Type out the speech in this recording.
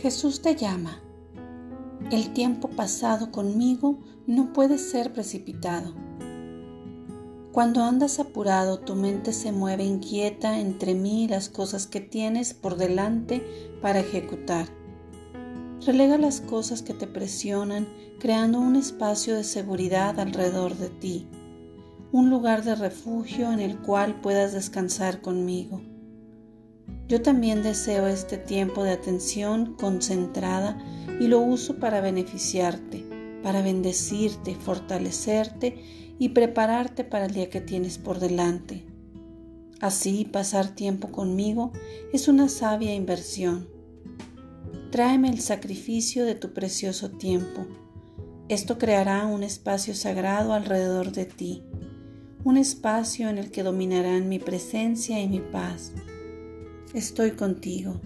Jesús te llama. El tiempo pasado conmigo no puede ser precipitado. Cuando andas apurado, tu mente se mueve inquieta entre mí y las cosas que tienes por delante para ejecutar. Relega las cosas que te presionan, creando un espacio de seguridad alrededor de ti, un lugar de refugio en el cual puedas descansar conmigo. Yo también deseo este tiempo de atención concentrada y lo uso para beneficiarte, para bendecirte, fortalecerte y prepararte para el día que tienes por delante. Así, pasar tiempo conmigo es una sabia inversión. Tráeme el sacrificio de tu precioso tiempo. Esto creará un espacio sagrado alrededor de ti, un espacio en el que dominarán mi presencia y mi paz. Estoy contigo.